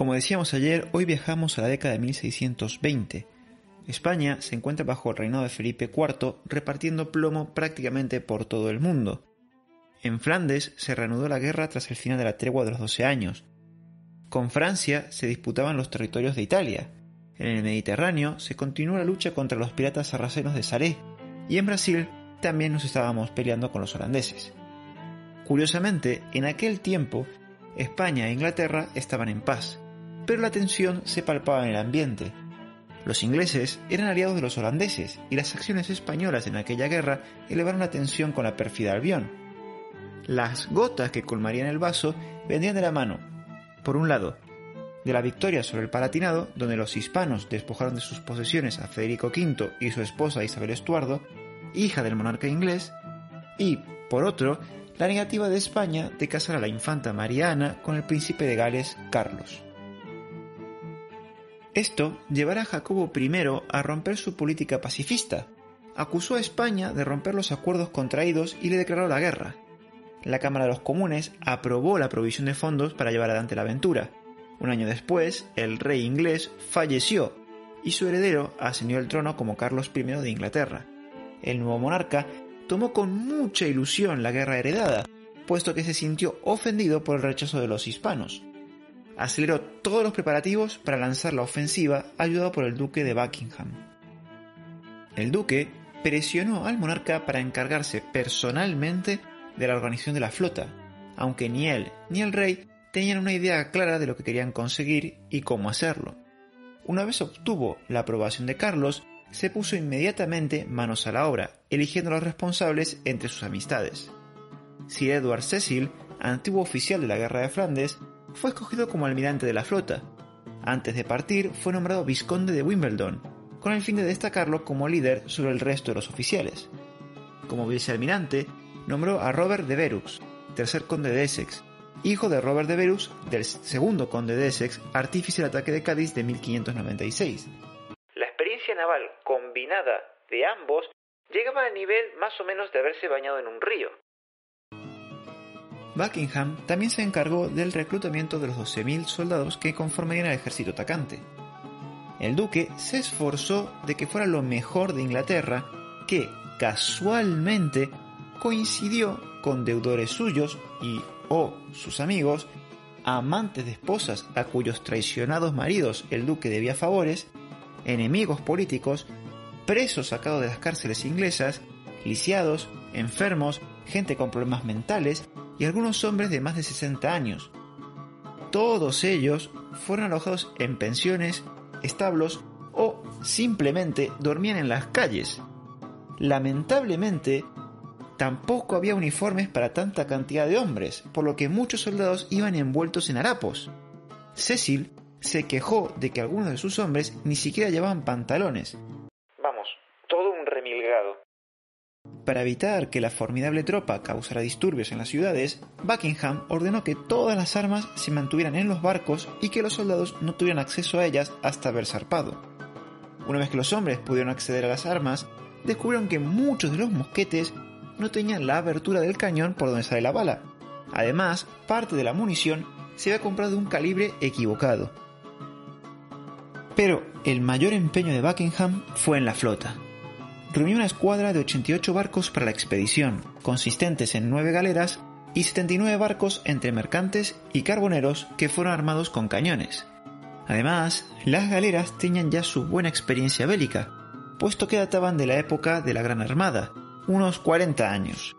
Como decíamos ayer, hoy viajamos a la década de 1620. España se encuentra bajo el reinado de Felipe IV, repartiendo plomo prácticamente por todo el mundo. En Flandes se reanudó la guerra tras el final de la tregua de los Doce años. Con Francia se disputaban los territorios de Italia. En el Mediterráneo se continuó la lucha contra los piratas sarracenos de Saré, y en Brasil también nos estábamos peleando con los holandeses. Curiosamente, en aquel tiempo, España e Inglaterra estaban en paz, pero la tensión se palpaba en el ambiente. Los ingleses eran aliados de los holandeses y las acciones españolas en aquella guerra elevaron la tensión con la pérfida Albión. Las gotas que colmarían el vaso vendían de la mano, por un lado, de la victoria sobre el Palatinado, donde los hispanos despojaron de sus posesiones a Federico V y su esposa Isabel Estuardo, hija del monarca inglés, y, por otro, la negativa de España de casar a la infanta Mariana con el príncipe de Gales Carlos. Esto llevará a Jacobo I a romper su política pacifista. Acusó a España de romper los acuerdos contraídos y le declaró la guerra. La Cámara de los Comunes aprobó la provisión de fondos para llevar adelante la aventura. Un año después, el rey inglés falleció y su heredero ascendió al trono como Carlos I de Inglaterra. El nuevo monarca tomó con mucha ilusión la guerra heredada, puesto que se sintió ofendido por el rechazo de los hispanos aceleró todos los preparativos para lanzar la ofensiva ayudado por el duque de Buckingham. El duque presionó al monarca para encargarse personalmente de la organización de la flota, aunque ni él ni el rey tenían una idea clara de lo que querían conseguir y cómo hacerlo. Una vez obtuvo la aprobación de Carlos, se puso inmediatamente manos a la obra, eligiendo a los responsables entre sus amistades. Sir Edward Cecil, antiguo oficial de la Guerra de Flandes, fue escogido como almirante de la flota. Antes de partir fue nombrado vizconde de Wimbledon, con el fin de destacarlo como líder sobre el resto de los oficiales. Como vicealmirante, nombró a Robert de Verux, tercer conde de Essex, hijo de Robert de Verux, del segundo conde de Essex, artífice del ataque de Cádiz de 1596. La experiencia naval combinada de ambos llegaba al nivel más o menos de haberse bañado en un río. Buckingham también se encargó del reclutamiento de los 12.000 soldados que conformarían el ejército atacante. El duque se esforzó de que fuera lo mejor de Inglaterra, que casualmente coincidió con deudores suyos y o sus amigos, amantes de esposas a cuyos traicionados maridos el duque debía favores, enemigos políticos, presos sacados de las cárceles inglesas, lisiados, enfermos, gente con problemas mentales y algunos hombres de más de 60 años. Todos ellos fueron alojados en pensiones, establos o simplemente dormían en las calles. Lamentablemente, tampoco había uniformes para tanta cantidad de hombres, por lo que muchos soldados iban envueltos en harapos. Cecil se quejó de que algunos de sus hombres ni siquiera llevaban pantalones. Vamos, todo un remilgado. Para evitar que la formidable tropa causara disturbios en las ciudades, Buckingham ordenó que todas las armas se mantuvieran en los barcos y que los soldados no tuvieran acceso a ellas hasta haber zarpado. Una vez que los hombres pudieron acceder a las armas, descubrieron que muchos de los mosquetes no tenían la abertura del cañón por donde sale la bala. Además, parte de la munición se había comprado de un calibre equivocado. Pero el mayor empeño de Buckingham fue en la flota reunió una escuadra de 88 barcos para la expedición, consistentes en 9 galeras y 79 barcos entre mercantes y carboneros que fueron armados con cañones. Además, las galeras tenían ya su buena experiencia bélica, puesto que databan de la época de la Gran Armada, unos 40 años.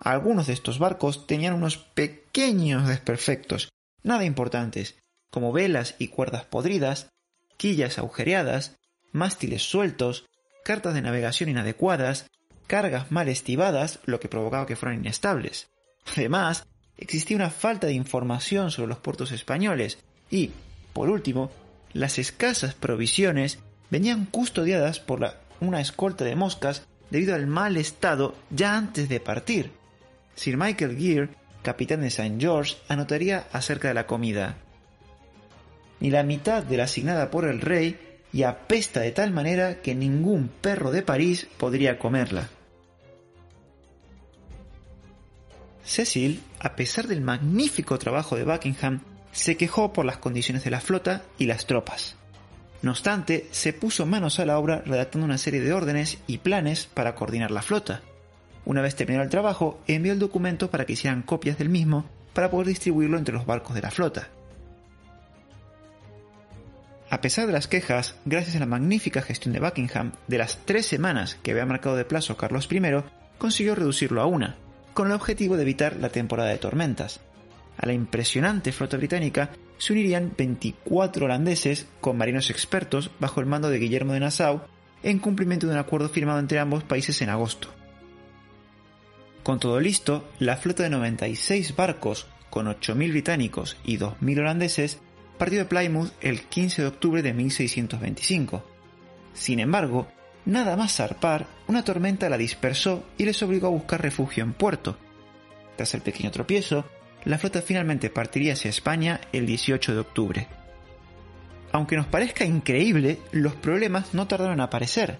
Algunos de estos barcos tenían unos pequeños desperfectos, nada importantes, como velas y cuerdas podridas, quillas agujereadas, mástiles sueltos, cartas de navegación inadecuadas, cargas mal estivadas, lo que provocaba que fueran inestables. Además, existía una falta de información sobre los puertos españoles y, por último, las escasas provisiones venían custodiadas por una escolta de moscas debido al mal estado ya antes de partir. Sir Michael Gear, capitán de St. George, anotaría acerca de la comida. Ni la mitad de la asignada por el rey y apesta de tal manera que ningún perro de París podría comerla. Cecil, a pesar del magnífico trabajo de Buckingham, se quejó por las condiciones de la flota y las tropas. No obstante, se puso manos a la obra redactando una serie de órdenes y planes para coordinar la flota. Una vez terminado el trabajo, envió el documento para que hicieran copias del mismo para poder distribuirlo entre los barcos de la flota. A pesar de las quejas, gracias a la magnífica gestión de Buckingham, de las tres semanas que había marcado de plazo Carlos I, consiguió reducirlo a una, con el objetivo de evitar la temporada de tormentas. A la impresionante flota británica se unirían 24 holandeses con marinos expertos bajo el mando de Guillermo de Nassau en cumplimiento de un acuerdo firmado entre ambos países en agosto. Con todo listo, la flota de 96 barcos con 8.000 británicos y 2.000 holandeses partió de Plymouth el 15 de octubre de 1625. Sin embargo, nada más zarpar, una tormenta la dispersó y les obligó a buscar refugio en puerto. Tras el pequeño tropiezo, la flota finalmente partiría hacia España el 18 de octubre. Aunque nos parezca increíble, los problemas no tardaron en aparecer.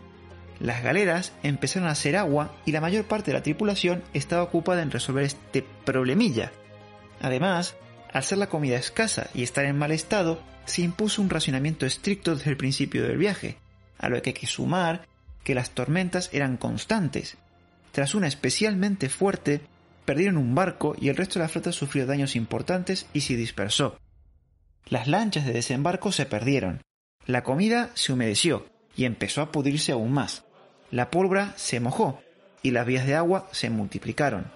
Las galeras empezaron a hacer agua y la mayor parte de la tripulación estaba ocupada en resolver este problemilla. Además, al ser la comida escasa y estar en mal estado, se impuso un racionamiento estricto desde el principio del viaje, a lo que hay que sumar que las tormentas eran constantes. Tras una especialmente fuerte, perdieron un barco y el resto de la flota sufrió daños importantes y se dispersó. Las lanchas de desembarco se perdieron, la comida se humedeció y empezó a pudrirse aún más. La pólvora se mojó y las vías de agua se multiplicaron.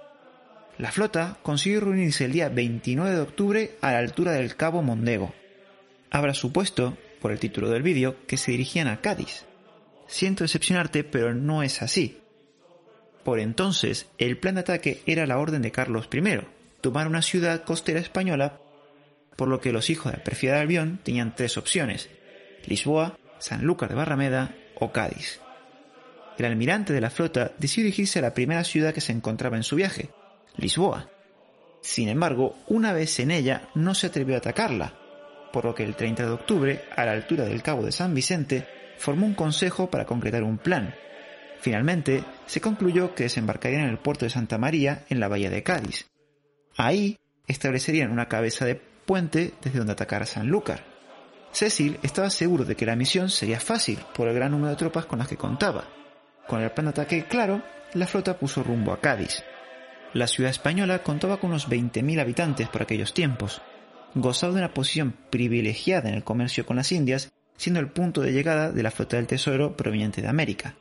La flota consiguió reunirse el día 29 de octubre a la altura del Cabo Mondego. Habrá supuesto, por el título del vídeo, que se dirigían a Cádiz. Siento decepcionarte, pero no es así. Por entonces, el plan de ataque era la orden de Carlos I, tomar una ciudad costera española, por lo que los hijos de la perfida Albión tenían tres opciones, Lisboa, Sanlúcar de Barrameda o Cádiz. El almirante de la flota decidió dirigirse a la primera ciudad que se encontraba en su viaje, Lisboa. Sin embargo, una vez en ella no se atrevió a atacarla, por lo que el 30 de octubre, a la altura del Cabo de San Vicente, formó un consejo para concretar un plan, Finalmente, se concluyó que desembarcarían en el puerto de Santa María, en la bahía de Cádiz. Ahí establecerían una cabeza de puente desde donde atacar a Sanlúcar. Cecil estaba seguro de que la misión sería fácil por el gran número de tropas con las que contaba. Con el plan de ataque claro, la flota puso rumbo a Cádiz. La ciudad española contaba con unos 20.000 habitantes por aquellos tiempos. Gozaba de una posición privilegiada en el comercio con las Indias, siendo el punto de llegada de la flota del Tesoro proveniente de América.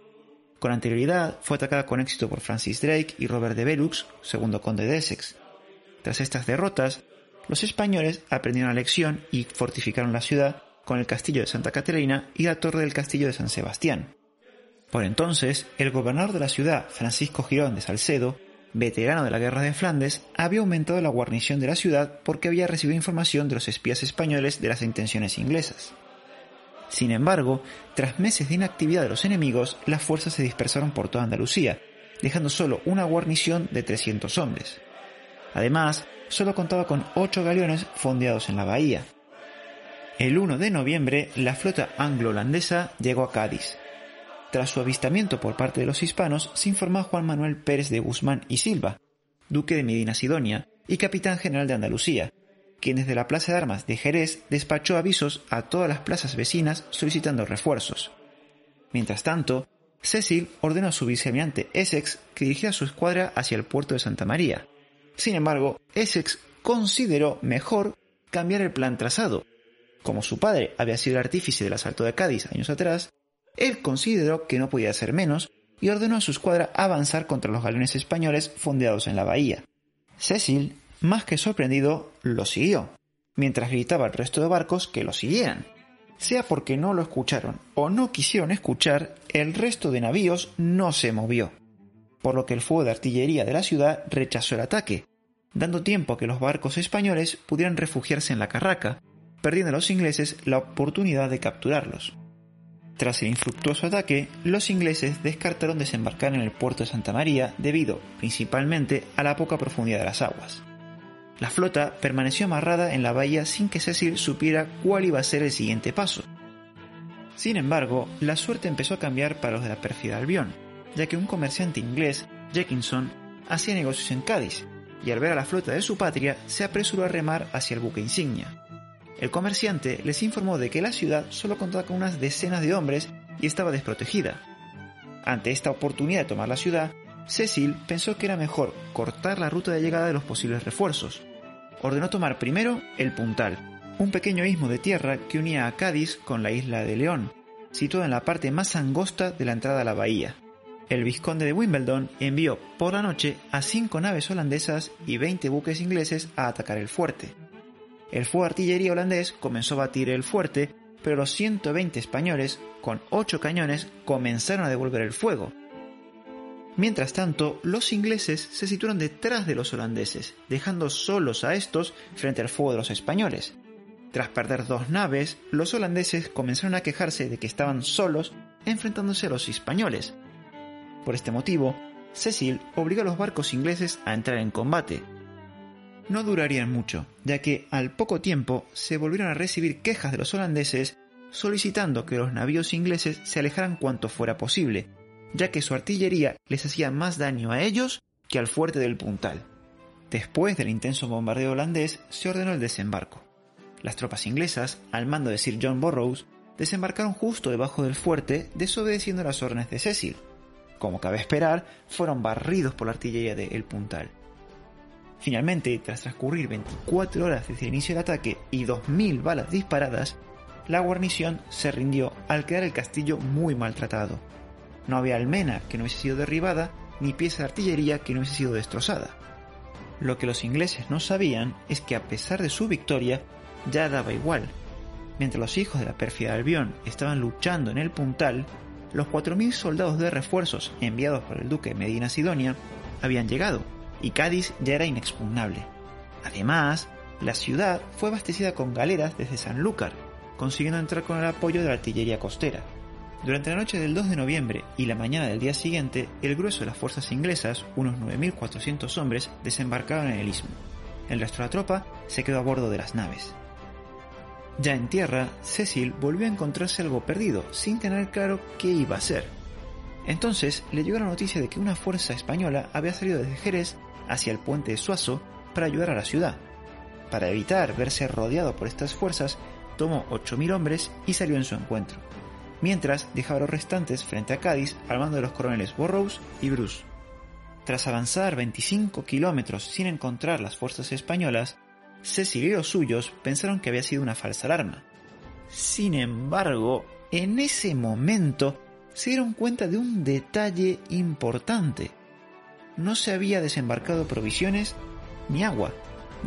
Con anterioridad fue atacada con éxito por Francis Drake y Robert de Velux, segundo conde de Essex. Tras estas derrotas, los españoles aprendieron la lección y fortificaron la ciudad con el castillo de Santa Caterina y la torre del castillo de San Sebastián. Por entonces, el gobernador de la ciudad, Francisco Girón de Salcedo, veterano de la guerra de Flandes, había aumentado la guarnición de la ciudad porque había recibido información de los espías españoles de las intenciones inglesas. Sin embargo, tras meses de inactividad de los enemigos, las fuerzas se dispersaron por toda Andalucía, dejando solo una guarnición de 300 hombres. Además, solo contaba con 8 galeones fondeados en la bahía. El 1 de noviembre, la flota anglo-holandesa llegó a Cádiz. Tras su avistamiento por parte de los hispanos, se informó a Juan Manuel Pérez de Guzmán y Silva, duque de Medina Sidonia y capitán general de Andalucía, quien desde la Plaza de Armas de Jerez despachó avisos a todas las plazas vecinas solicitando refuerzos. Mientras tanto, Cecil ordenó a su vicealmirante Essex que dirigiera su escuadra hacia el puerto de Santa María. Sin embargo, Essex consideró mejor cambiar el plan trazado. Como su padre había sido el artífice del asalto de Cádiz años atrás, él consideró que no podía ser menos y ordenó a su escuadra avanzar contra los galeones españoles fondeados en la bahía. Cecil más que sorprendido, lo siguió, mientras gritaba al resto de barcos que lo siguieran. Sea porque no lo escucharon o no quisieron escuchar, el resto de navíos no se movió, por lo que el fuego de artillería de la ciudad rechazó el ataque, dando tiempo a que los barcos españoles pudieran refugiarse en la carraca, perdiendo a los ingleses la oportunidad de capturarlos. Tras el infructuoso ataque, los ingleses descartaron desembarcar en el puerto de Santa María debido, principalmente, a la poca profundidad de las aguas. La flota permaneció amarrada en la bahía sin que Cecil supiera cuál iba a ser el siguiente paso. Sin embargo, la suerte empezó a cambiar para los de la pérfida Albión, ya que un comerciante inglés, Jenkinson, hacía negocios en Cádiz, y al ver a la flota de su patria, se apresuró a remar hacia el buque insignia. El comerciante les informó de que la ciudad solo contaba con unas decenas de hombres y estaba desprotegida. Ante esta oportunidad de tomar la ciudad, Cecil pensó que era mejor cortar la ruta de llegada de los posibles refuerzos. Ordenó tomar primero el Puntal, un pequeño istmo de tierra que unía a Cádiz con la isla de León, situado en la parte más angosta de la entrada a la bahía. El vizconde de Wimbledon envió por la noche a cinco naves holandesas y 20 buques ingleses a atacar el fuerte. El fuego de artillería holandés comenzó a batir el fuerte, pero los 120 españoles, con 8 cañones, comenzaron a devolver el fuego, Mientras tanto, los ingleses se situaron detrás de los holandeses, dejando solos a estos frente al fuego de los españoles. Tras perder dos naves, los holandeses comenzaron a quejarse de que estaban solos enfrentándose a los españoles. Por este motivo, Cecil obligó a los barcos ingleses a entrar en combate. No durarían mucho, ya que al poco tiempo se volvieron a recibir quejas de los holandeses solicitando que los navíos ingleses se alejaran cuanto fuera posible, ya que su artillería les hacía más daño a ellos que al fuerte del Puntal. Después del intenso bombardeo holandés, se ordenó el desembarco. Las tropas inglesas, al mando de Sir John Burroughs, desembarcaron justo debajo del fuerte, desobedeciendo las órdenes de Cecil. Como cabe esperar, fueron barridos por la artillería de El Puntal. Finalmente, tras transcurrir 24 horas desde el inicio del ataque y 2.000 balas disparadas, la guarnición se rindió al quedar el castillo muy maltratado. No había almena que no hubiese sido derribada, ni pieza de artillería que no hubiese sido destrozada. Lo que los ingleses no sabían es que a pesar de su victoria, ya daba igual. Mientras los hijos de la pérfida Albión estaban luchando en el Puntal, los 4.000 soldados de refuerzos enviados por el duque Medina Sidonia habían llegado, y Cádiz ya era inexpugnable. Además, la ciudad fue abastecida con galeras desde Sanlúcar, consiguiendo entrar con el apoyo de la artillería costera. Durante la noche del 2 de noviembre y la mañana del día siguiente, el grueso de las fuerzas inglesas, unos 9.400 hombres, desembarcaron en el istmo. El resto de la tropa se quedó a bordo de las naves. Ya en tierra, Cecil volvió a encontrarse algo perdido, sin tener claro qué iba a hacer. Entonces le llegó la noticia de que una fuerza española había salido desde Jerez hacia el puente de Suazo para ayudar a la ciudad. Para evitar verse rodeado por estas fuerzas, tomó 8.000 hombres y salió en su encuentro mientras dejaba a los restantes frente a Cádiz al mando de los coroneles Burroughs y Bruce. Tras avanzar 25 kilómetros sin encontrar las fuerzas españolas, Cecil y los suyos pensaron que había sido una falsa alarma. Sin embargo, en ese momento se dieron cuenta de un detalle importante. No se había desembarcado provisiones ni agua,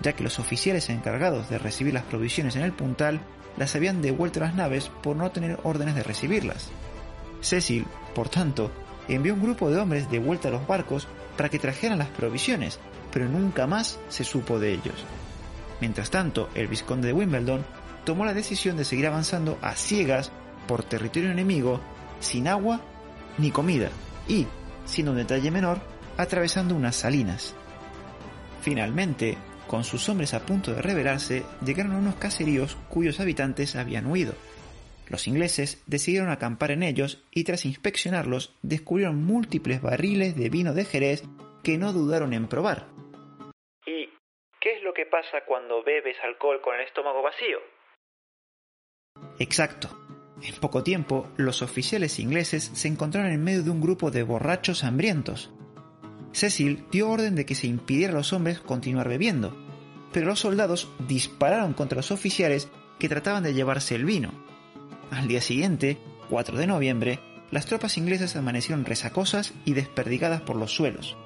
ya que los oficiales encargados de recibir las provisiones en el puntal las habían devuelto a las naves por no tener órdenes de recibirlas. Cecil, por tanto, envió un grupo de hombres de vuelta a los barcos para que trajeran las provisiones, pero nunca más se supo de ellos. Mientras tanto, el vizconde de Wimbledon tomó la decisión de seguir avanzando a ciegas por territorio enemigo, sin agua ni comida, y, siendo un detalle menor, atravesando unas salinas. Finalmente, con sus hombres a punto de rebelarse, llegaron a unos caseríos cuyos habitantes habían huido. Los ingleses decidieron acampar en ellos y tras inspeccionarlos descubrieron múltiples barriles de vino de Jerez que no dudaron en probar. ¿Y qué es lo que pasa cuando bebes alcohol con el estómago vacío? Exacto. En poco tiempo, los oficiales ingleses se encontraron en medio de un grupo de borrachos hambrientos. Cecil dio orden de que se impidiera a los hombres continuar bebiendo, pero los soldados dispararon contra los oficiales que trataban de llevarse el vino. Al día siguiente, 4 de noviembre, las tropas inglesas amanecieron resacosas y desperdigadas por los suelos.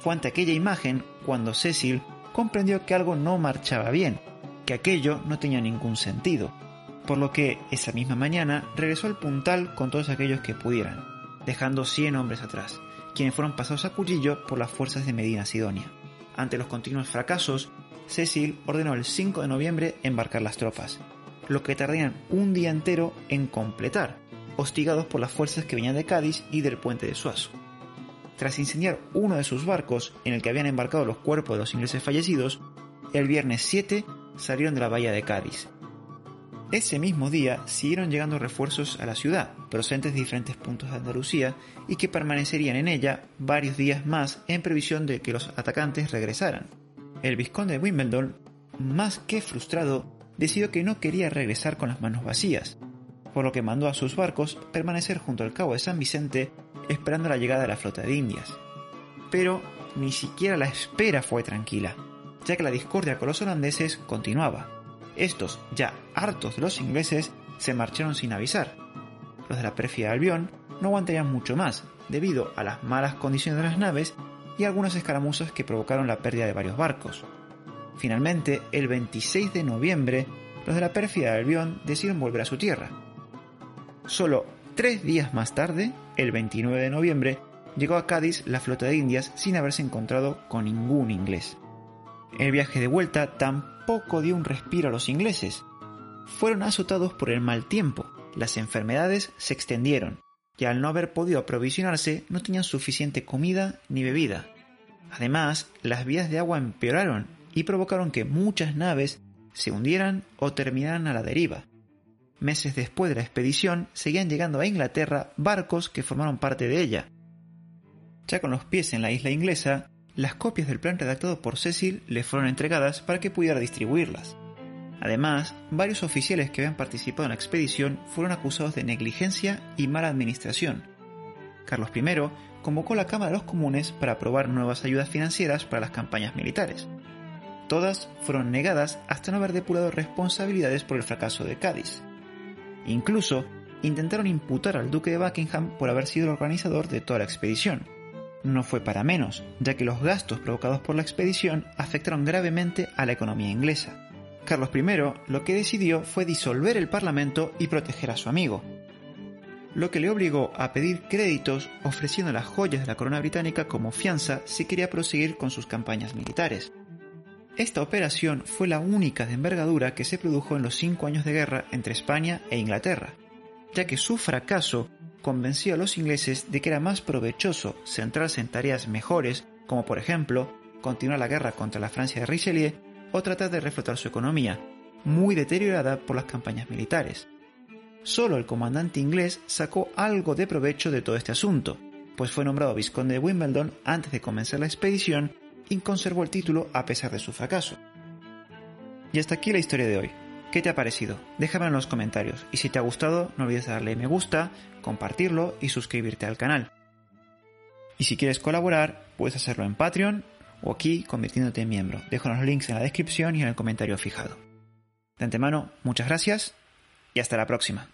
Fue ante aquella imagen cuando Cecil comprendió que algo no marchaba bien, que aquello no tenía ningún sentido. por lo que esa misma mañana regresó al puntal con todos aquellos que pudieran, dejando 100 hombres atrás, quienes fueron pasados a cuchillo por las fuerzas de Medina Sidonia. Ante los continuos fracasos, Cecil ordenó el 5 de noviembre embarcar las tropas, lo que tardarían un día entero en completar, hostigados por las fuerzas que venían de Cádiz y del puente de Suazo. Tras incendiar uno de sus barcos en el que habían embarcado los cuerpos de los ingleses fallecidos, el viernes 7 salieron de la bahía de Cádiz. Ese mismo día siguieron llegando refuerzos a la ciudad, procedentes de diferentes puntos de Andalucía, y que permanecerían en ella varios días más en previsión de que los atacantes regresaran. El vizconde de Wimbledon, más que frustrado, decidió que no quería regresar con las manos vacías, por lo que mandó a sus barcos permanecer junto al cabo de San Vicente esperando la llegada de la flota de Indias. Pero ni siquiera la espera fue tranquila, ya que la discordia con los holandeses continuaba. Estos, ya hartos de los ingleses, se marcharon sin avisar. Los de la pérfida Albión no aguantarían mucho más, debido a las malas condiciones de las naves y algunas escaramuzas que provocaron la pérdida de varios barcos. Finalmente, el 26 de noviembre, los de la pérfida Albión decidieron volver a su tierra. Solo tres días más tarde, el 29 de noviembre, llegó a Cádiz la flota de Indias sin haberse encontrado con ningún inglés. El viaje de vuelta tampoco dio un respiro a los ingleses. Fueron azotados por el mal tiempo, las enfermedades se extendieron, y al no haber podido aprovisionarse no tenían suficiente comida ni bebida. Además, las vías de agua empeoraron y provocaron que muchas naves se hundieran o terminaran a la deriva. Meses después de la expedición seguían llegando a Inglaterra barcos que formaron parte de ella. Ya con los pies en la isla inglesa, las copias del plan redactado por Cecil le fueron entregadas para que pudiera distribuirlas. Además, varios oficiales que habían participado en la expedición fueron acusados de negligencia y mala administración. Carlos I convocó la Cámara de los Comunes para aprobar nuevas ayudas financieras para las campañas militares. Todas fueron negadas hasta no haber depurado responsabilidades por el fracaso de Cádiz. Incluso intentaron imputar al duque de Buckingham por haber sido el organizador de toda la expedición. No fue para menos, ya que los gastos provocados por la expedición afectaron gravemente a la economía inglesa. Carlos I lo que decidió fue disolver el Parlamento y proteger a su amigo, lo que le obligó a pedir créditos ofreciendo las joyas de la corona británica como fianza si quería proseguir con sus campañas militares. Esta operación fue la única de envergadura que se produjo en los cinco años de guerra entre España e Inglaterra, ya que su fracaso convenció a los ingleses de que era más provechoso centrarse en tareas mejores, como por ejemplo continuar la guerra contra la Francia de Richelieu o tratar de reflotar su economía, muy deteriorada por las campañas militares. Solo el comandante inglés sacó algo de provecho de todo este asunto, pues fue nombrado vizconde de Wimbledon antes de comenzar la expedición y conservó el título a pesar de su fracaso. Y hasta aquí la historia de hoy. ¿Qué te ha parecido? Déjame en los comentarios y si te ha gustado no olvides darle me gusta, compartirlo y suscribirte al canal. Y si quieres colaborar, puedes hacerlo en Patreon o aquí convirtiéndote en miembro. Dejo los links en la descripción y en el comentario fijado. De antemano, muchas gracias y hasta la próxima.